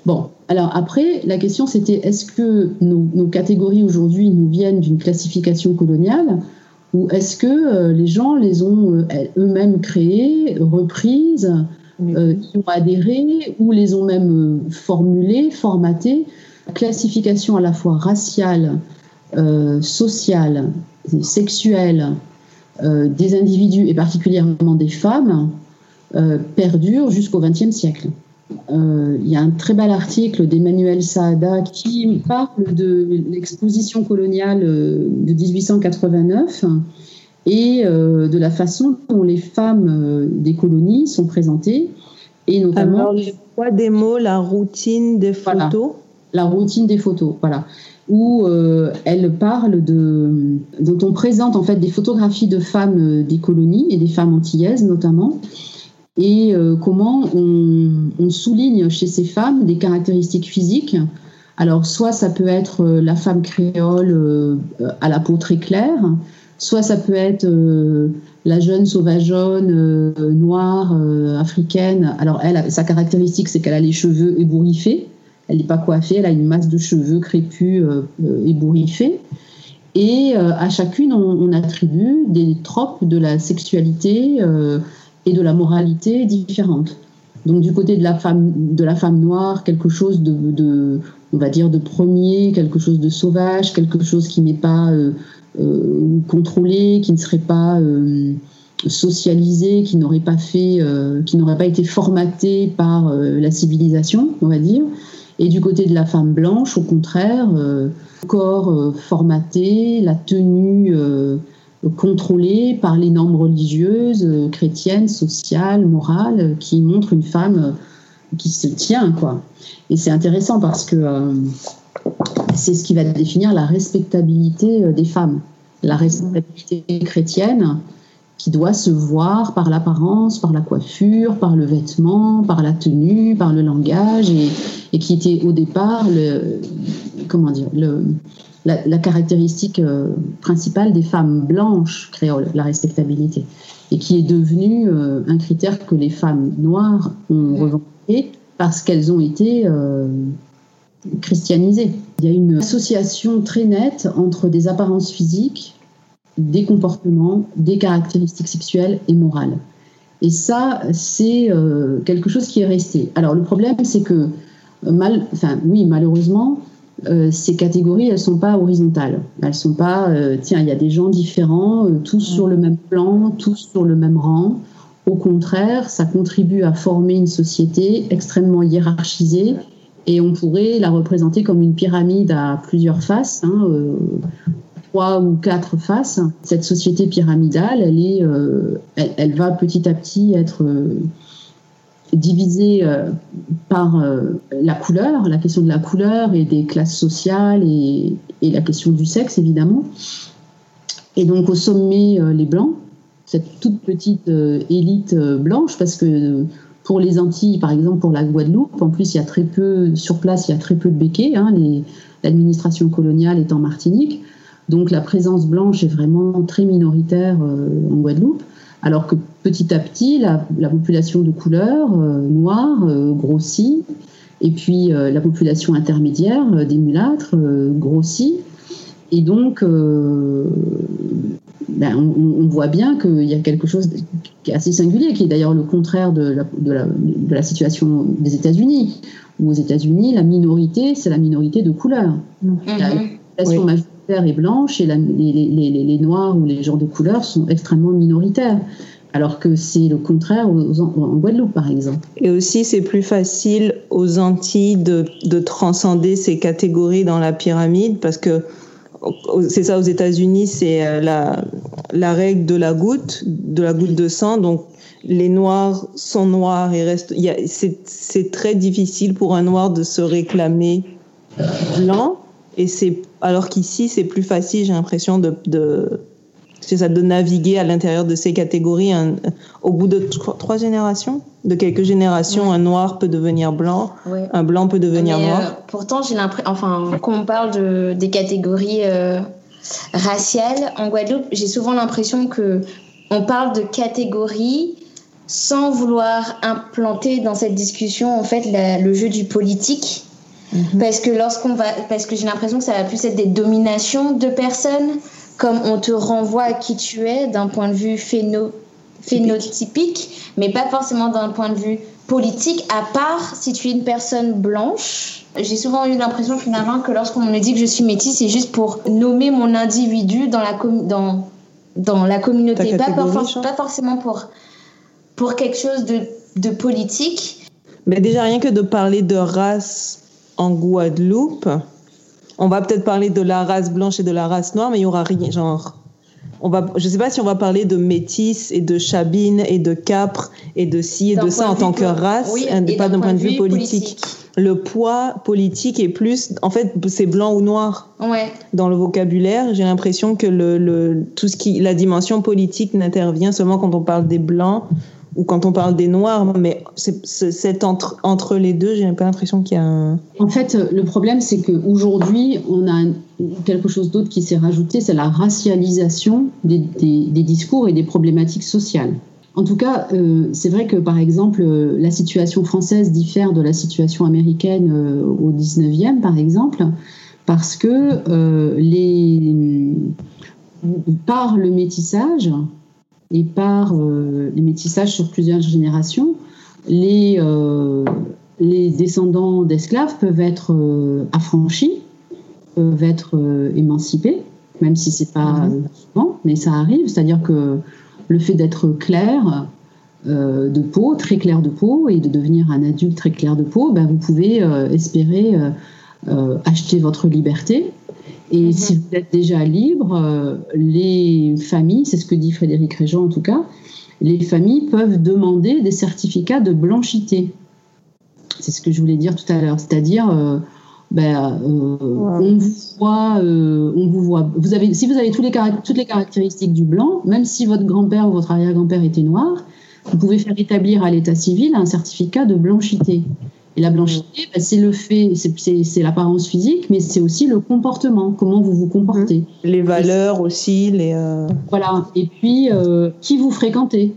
Bon, alors après, la question c'était est-ce que nos, nos catégories aujourd'hui nous viennent d'une classification coloniale ou est-ce que les gens les ont eux-mêmes créées, reprises euh, ont adhéré ou les ont même euh, formulés, formatés. Classification à la fois raciale, euh, sociale, sexuelle des individus et particulièrement des femmes perdure jusqu'au XXe siècle. Il y a un très bel article d'Emmanuel Saada qui parle de l'exposition coloniale de 1889 et euh, de la façon dont les femmes euh, des colonies sont présentées, et notamment... Alors, je des mots, la routine des photos. la routine des photos, voilà. Où euh, elle parle de... dont on présente en fait des photographies de femmes des colonies, et des femmes antillaises notamment, et comment on, on, souligne chez ces femmes des caractéristiques physiques. Alors, soit ça peut être la femme créole à la peau très claire, Soit ça peut être euh, la jeune sauvageonne euh, noire euh, africaine. Alors elle, sa caractéristique, c'est qu'elle a les cheveux ébouriffés. Elle n'est pas coiffée, elle a une masse de cheveux crépus ébouriffés. Et à chacune, on, attribue des tropes de la sexualité et de la moralité différentes. Donc du côté de la femme, de la femme noire, quelque chose de, de, on va dire, de premier, quelque chose de sauvage, quelque chose qui n'est pas euh, contrôlé, qui ne serait pas euh, socialisées, qui n'auraient pas fait, qui n'auraient pas été formatées par la civilisation, on va dire. Et du côté de la femme blanche, au contraire, corps formaté, la tenue contrôlée par les normes religieuses, chrétiennes, sociales, morales, qui montrent une femme qui se tient, quoi. Et c'est intéressant parce que euh, c'est ce qui va définir la respectabilité euh, des femmes, la respectabilité chrétienne qui doit se voir par l'apparence, par la coiffure, par le vêtement, par la tenue, par le langage, et, qui était au départ le, comment dire, le, la, caractéristique euh, principale des femmes blanches créoles, la respectabilité, et qui est devenue un critère que les femmes noires ont revendiqué parce qu'elles ont été euh, christianisées. Il y a une association très nette entre des apparences physiques, des comportements, des caractéristiques sexuelles et morales. Et ça, c'est euh, quelque chose qui est resté. Alors le problème, c'est que, mal, enfin oui, malheureusement, euh, ces catégories, elles sont pas horizontales. Elles sont pas, tiens, il y a des gens différents, tous sur le même plan, tous sur le même rang. Au contraire, ça contribue à former une société extrêmement hiérarchisée et on pourrait la représenter comme une pyramide à plusieurs faces, hein, euh, trois ou quatre faces. Cette société pyramidale, elle, est, euh, elle, va petit à petit être euh, divisée par la couleur, la question de la couleur et des classes sociales et, et la question du sexe, évidemment. Et donc au sommet, les blancs, cette toute petite euh, élite euh, blanche, parce que pour les Antilles, par exemple pour la Guadeloupe, en plus il y a très peu, sur place il y a très peu de béquets, hein, l'administration coloniale est en Martinique, donc la présence blanche est vraiment très minoritaire euh, en Guadeloupe, alors que petit à petit la, population de couleur noire grossit, et puis la population intermédiaire des mulâtres grossit, et donc ben, on, voit bien qu'il y a quelque chose qui est assez singulier, qui est d'ailleurs le contraire de la, de la, situation des États-Unis, où aux États-Unis, la minorité, c'est la minorité de couleur. Mhm. La population majoritaire est blanche et les, les, les, noirs ou les gens de couleur sont extrêmement minoritaires. Alors que c'est le contraire en Guadeloupe, par exemple. Et aussi, c'est plus facile aux Antilles de, de transcender ces catégories dans la pyramide parce que c'est ça aux États-Unis, c'est euh, la, la règle de la goutte, de la goutte de sang. Donc, les noirs sont noirs et restent. C'est très difficile pour un noir de se réclamer blanc. Et c'est alors qu'ici, c'est plus facile, j'ai l'impression, de, de c'est ça, de naviguer à l'intérieur de ces catégories. au bout de trois générations, de quelques générations, un noir peut devenir blanc, un blanc peut devenir noir. Euh, pourtant, j'ai l'impression, enfin, quand on parle de, des catégories euh, raciales en Guadeloupe, j'ai souvent l'impression que on parle de catégories sans vouloir implanter dans cette discussion en fait le jeu du politique. Mhm. Parce que lorsqu'on va, parce que j'ai l'impression que ça va plus être des dominations de personnes comme on te renvoie à qui tu es d'un point de vue phénotypique, mais pas forcément d'un point de vue politique, à part si tu es une personne blanche. J'ai souvent eu l'impression finalement que lorsqu'on me dit que je suis métisse, c'est juste pour nommer mon individu dans la, dans, dans la communauté, pas, pas, forcément pour, pour quelque chose de, de politique. Mais déjà, rien que de parler de race en Guadeloupe, on va peut-être parler de la race blanche et de la race noire, mais il y aura rien, genre. On va, je ne sais pas si on va parler de métis et de chabine et de capre et de ci et de ça en tant que race, pas d'un point de vue politique. Le poids politique est plus, en fait, c'est blanc ou noir. Ouais. Dans le vocabulaire, j'ai l'impression que le, le, tout ce qui, la dimension politique n'intervient seulement quand on parle des blancs ou quand on parle des Noirs, mais c'est entre, les deux, j'ai pas l'impression qu'il y a un... En fait, le problème, c'est qu'aujourd'hui, on a quelque chose d'autre qui s'est rajouté, c'est la racialisation des, discours et des problématiques sociales. En tout cas, euh, c'est vrai que, par exemple, euh, la situation française diffère de la situation américaine euh, au 19e, par exemple, parce que par le métissage, et par euh, les métissages sur plusieurs générations, les, euh, les descendants d'esclaves peuvent être euh, affranchis, peuvent être émancipés, même si c'est pas mhm. souvent, mais ça arrive. C'est-à-dire que le fait d'être clair euh, de peau, très clair de peau, et de devenir un adulte très clair de peau, ben, vous pouvez euh, espérer euh, acheter votre liberté. Et mhm. si vous êtes déjà libre, les familles, c'est ce que dit Frédéric Régent en tout cas, les familles peuvent demander des certificats de blanchité. C'est ce que je voulais dire tout à l'heure, c'est-à-dire ben, on vous voit, on vous voit. Vous avez, si vous avez tous les toutes les caractéristiques du blanc, même si votre grand-père ou votre arrière-grand-père était noir, vous pouvez faire établir à l'état civil un certificat de blanchité. Et la blanchité, bah, c'est le fait, c'est l'apparence physique, mais c'est aussi le comportement, comment vous vous comportez. Mmh. Les valeurs aussi, les. Euh, voilà. Et puis, euh, qui vous fréquentez.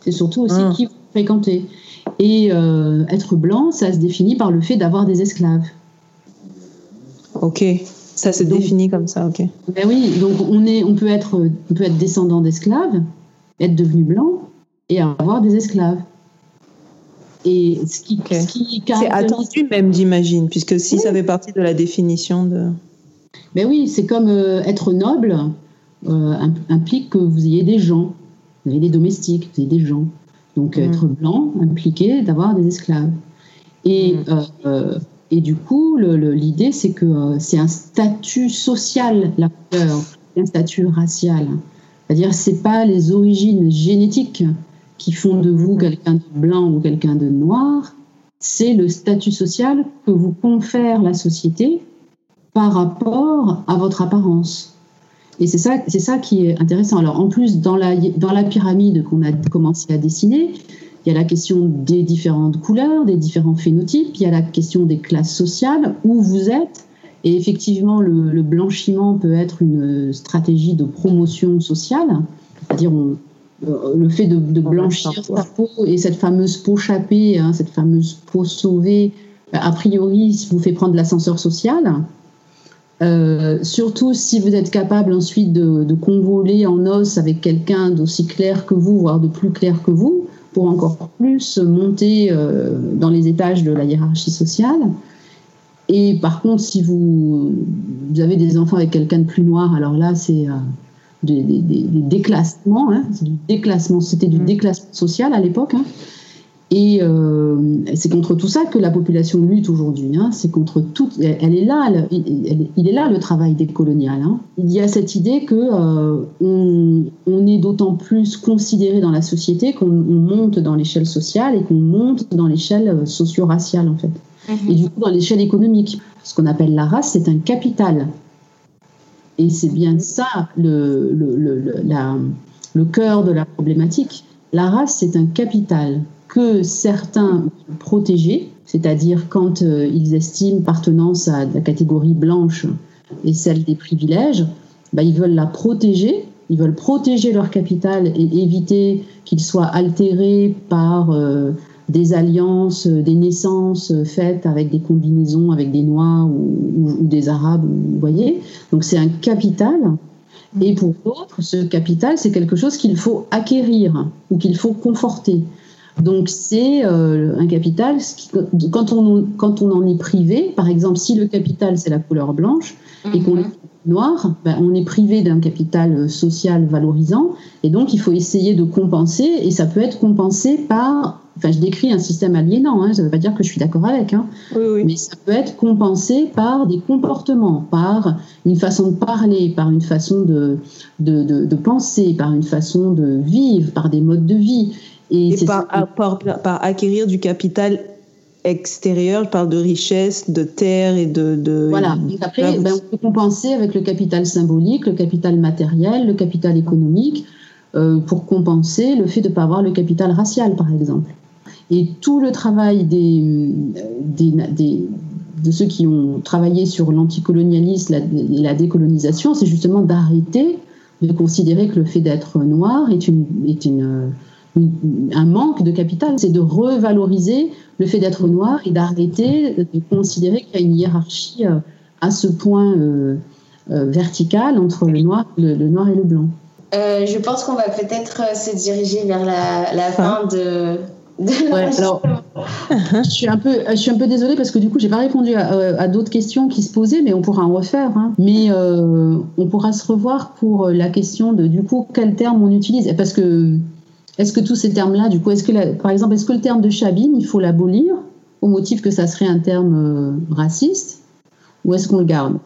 C'est surtout aussi mmh. qui vous fréquentez. Et euh, être blanc, ça se définit par le fait d'avoir des esclaves. Ok. Ça se définit comme ça, ok. Ben oui, donc on, est, on, peut être, on peut être descendant d'esclaves, être devenu blanc, et avoir des esclaves. Et ce qui, c'est attendu même, j'imagine, puisque si ça fait partie de la définition de. Ben oui, c'est comme euh, être noble euh, implique que vous ayez des gens, vous avez des domestiques, vous avez des gens. Donc mm. être blanc impliquait d'avoir des esclaves. Et, mm. euh, et du coup, l'idée c'est que c'est un statut social, la couleur, un statut racial. C'est-à-dire, c'est pas les origines génétiques qui font de vous quelqu'un de blanc ou quelqu'un de noir, c'est le statut social que vous confère la société par rapport à votre apparence. Et c'est ça, ça qui est intéressant. Alors en plus, dans la, dans la pyramide qu'on a commencé à dessiner, il y a la question des différentes couleurs, des différents phénotypes, il y a la question des classes sociales, où vous êtes. Et effectivement, le, blanchiment peut être une stratégie de promotion sociale, c'est-à-dire le fait de, blanchir sa peau et cette fameuse peau chapée, hein, cette fameuse peau sauvée, a priori, vous fait prendre l'ascenseur social. Euh, surtout si vous êtes capable ensuite de, convoler en os avec quelqu'un d'aussi clair que vous, voire de plus clair que vous, pour encore plus monter euh, dans les étages de la hiérarchie sociale. Et par contre, si vous, vous avez des enfants avec quelqu'un de plus noir, alors là, c'est des, déclassements. Hein, du déclassement, c'était du mm. déclassement social à l'époque. Hein. Et euh, c'est contre tout ça que la population lutte aujourd'hui. Hein. C'est contre tout. Elle, est là. il est là le travail décolonial. Hein. Il y a cette idée que euh, on, est d'autant plus considéré dans la société qu'on monte dans l'échelle sociale et qu'on monte dans l'échelle euh, socio-raciale en fait. Mm-hmm. Et du coup dans l'échelle économique. Ce qu'on appelle la race, c'est un capital. Et c'est bien ça le, le, le, la, le cœur de la problématique. La race, c'est un capital que certains protéger, c'est-à-dire quand euh, ils estiment partenance à la catégorie blanche et celle des privilèges, bah, ils veulent la protéger, ils veulent protéger leur capital et éviter qu'il soit altéré par euh, des alliances, euh, des naissances euh, faites avec des combinaisons avec des Noirs ou, des Arabes, vous voyez. Donc c'est un capital. Et pour d'autres, ce capital, c'est quelque chose qu'il faut acquérir ou qu'il faut conforter. Donc c'est euh, un capital, quand, on, quand on en est privé, par exemple, si le capital c'est la couleur blanche et qu'on mhm. est noir, ben, on est privé d'un capital social valorisant et donc il faut essayer de compenser et ça peut être compensé par Enfin, je décris un système aliénant, hein, ça ne veut pas dire que je suis d'accord avec, hein, mais ça peut être compensé par des comportements, par une façon de parler, par une façon de, de, de, penser, par une façon de vivre, par des modes de vie. Et, par, par, par, acquérir du capital extérieur, je parle de richesse, de terre et de... de voilà, après, ben, on peut compenser avec le capital symbolique, le capital matériel, le capital économique, euh, pour compenser le fait de ne pas avoir le capital racial, par exemple. Et tout le travail des, des, de ceux qui ont travaillé sur l'anticolonialisme et la, décolonisation, c'est justement d'arrêter de considérer que le fait d'être noir est, une, est une, un manque de capital. C'est de revaloriser le fait d'être noir et d'arrêter de considérer qu'il y a une hiérarchie euh, à ce point euh, euh, verticale entre le noir, le, noir et le blanc. je pense qu'on va peut-être se diriger vers la, la fin de, alors, je suis un peu, je suis un peu désolée parce que du coup, j'ai pas répondu à, d'autres questions qui se posaient, mais on pourra en refaire. Hein. Mais euh, on pourra se revoir pour la question de du coup quel terme on utilise, parce que est-ce que tous ces termes-là, du coup, est-ce que par exemple, est-ce que le terme de chabine, il faut l'abolir au motif que ça serait un terme euh, raciste, ou est-ce qu'on le garde?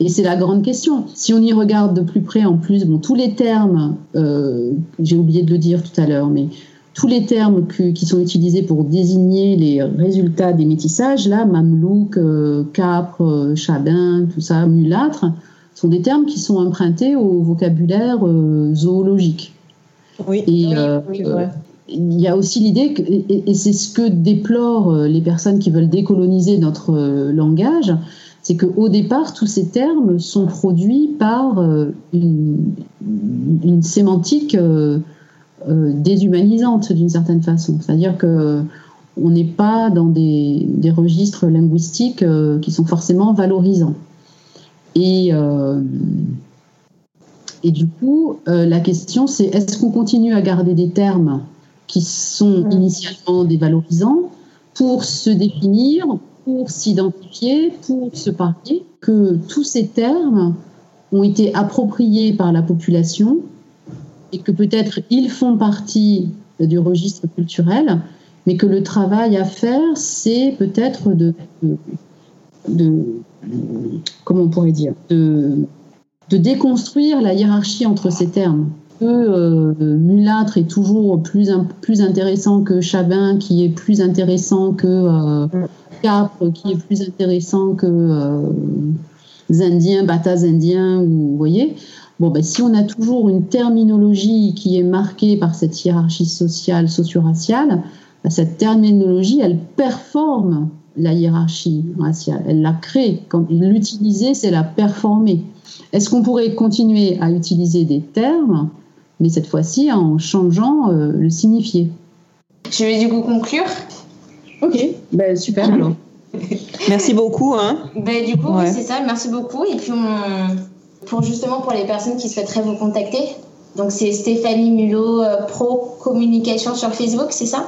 Et c'est la grande question. Si on y regarde de plus près, en plus, bon, tous les termes, euh, j'ai oublié de le dire tout à l'heure, mais tous les termes qui sont utilisés pour désigner les résultats des métissages, là, mamelouk, euh, capre, chabin, tout ça, mulâtre, sont des termes qui sont empruntés au vocabulaire zoologique. Oui, et, il y a aussi l'idée, et, et c'est ce que déplorent les personnes qui veulent décoloniser notre langage, c'est qu'au départ, tous ces termes sont produits par une, une sémantique euh, déshumanisante d'une certaine façon. C'est-à-dire que on n'est pas dans des, registres linguistiques euh, qui sont forcément valorisants. Et, euh, et du coup, la question c'est est-ce qu'on continue à garder des termes qui sont initialement dévalorisants pour se définir, pour s'identifier, pour se parler, que tous ces termes ont été appropriés par la population et que peut-être ils font partie du registre culturel, mais que le travail à faire, c'est peut-être de, de, comment on pourrait dire, de, de déconstruire la hiérarchie entre ces termes. Que euh, mulâtre est toujours plus, intéressant que chabin, qui est plus intéressant que euh, capre, qui est plus intéressant que euh, indien, batas vous voyez? Bon, ben, si on a toujours une terminologie qui est marquée par cette hiérarchie sociale, socio-raciale, ben, cette terminologie, elle performe la hiérarchie raciale. Elle la crée. Quand l'utiliser, c'est la performer. Est-ce qu'on pourrait continuer à utiliser des termes, mais cette fois-ci en changeant euh, le signifié? Je vais du coup conclure? Ok, ben, super alors. Merci beaucoup. Hein. Ben, du coup, oui, c'est ça. Merci beaucoup. Et puis, on pour justement pour les personnes qui souhaiteraient vous contacter. Donc c'est Stéphanie Mulot, euh, Pro Communication sur Facebook, c'est ça?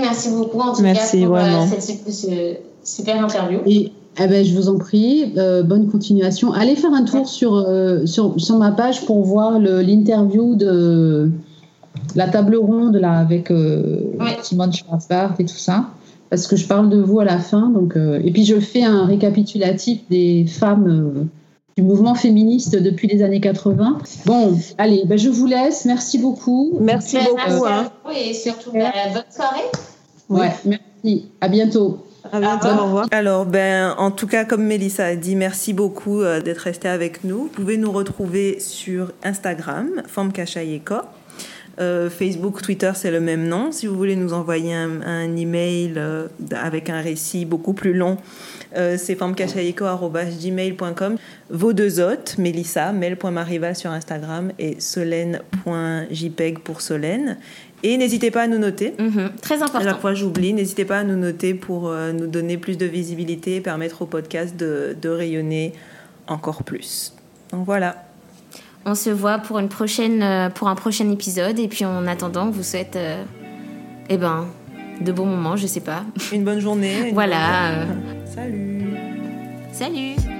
Merci beaucoup en tout cas pour euh, cette super interview. Et eh ben, je vous en prie, euh, bonne continuation. Allez faire un tour sur, sur, sur, ma page pour voir l'interview de la table ronde là, avec Simone Schwarzbart et tout ça. Parce que je parle de vous à la fin. Donc, et puis je fais un récapitulatif des femmes du mouvement féministe depuis les années 80. Bon, allez, ben je vous laisse. Merci beaucoup. Merci beaucoup. Hein. Et surtout, ben, bonne soirée. Ouais, merci. À bientôt. À bientôt, au revoir. Alors, ben, en tout cas, comme Mélissa a dit, merci beaucoup euh, d'être resté avec nous. Vous pouvez nous retrouver sur Instagram, Femme Euh, Facebook, Twitter, c'est le même nom. Si vous voulez nous envoyer un, un email euh, avec un récit beaucoup plus long, euh, c'est femmecachaïco.gmail.com. Vos deux hôtes, Mélissa, mel.marival sur Instagram et solène.jpeg pour Solène. Et n'hésitez pas à nous noter. Mhm, très important. À chaque fois, j'oublie. N'hésitez pas à nous noter pour euh, nous donner plus de visibilité et permettre au podcast de, de, rayonner encore plus. Donc voilà. On se voit pour, une prochaine, euh, pour un prochain épisode. Et puis en attendant, on vous souhaite euh, eh ben, de bons moments, je sais pas. Une bonne journée. voilà. Salut. Salut.